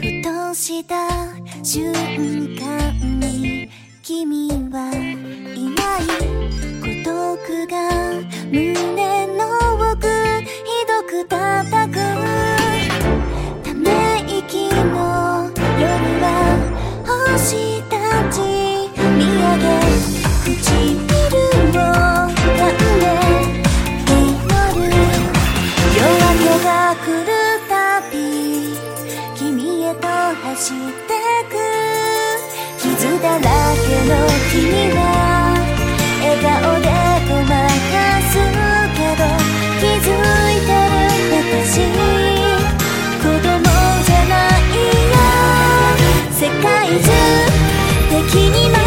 ふとした瞬間敵に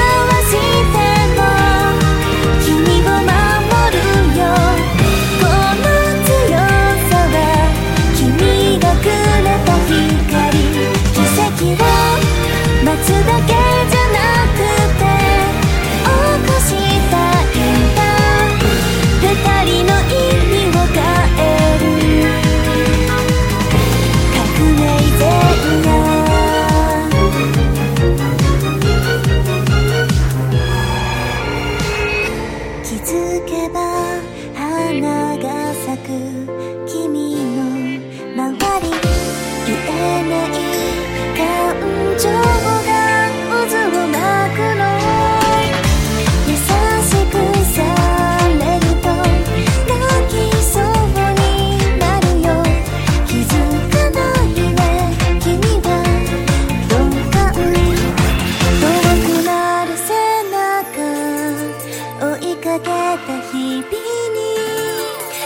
かけた日々に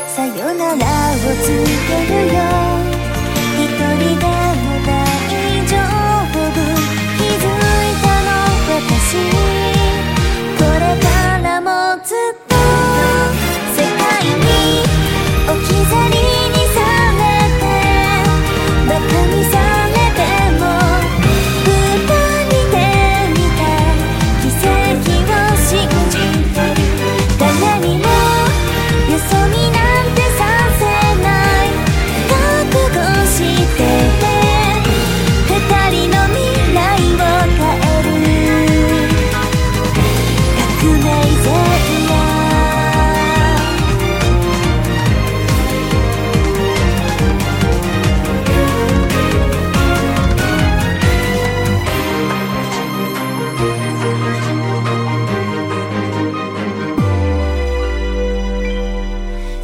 さよならをつけるよ。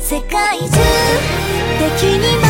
世界中敵に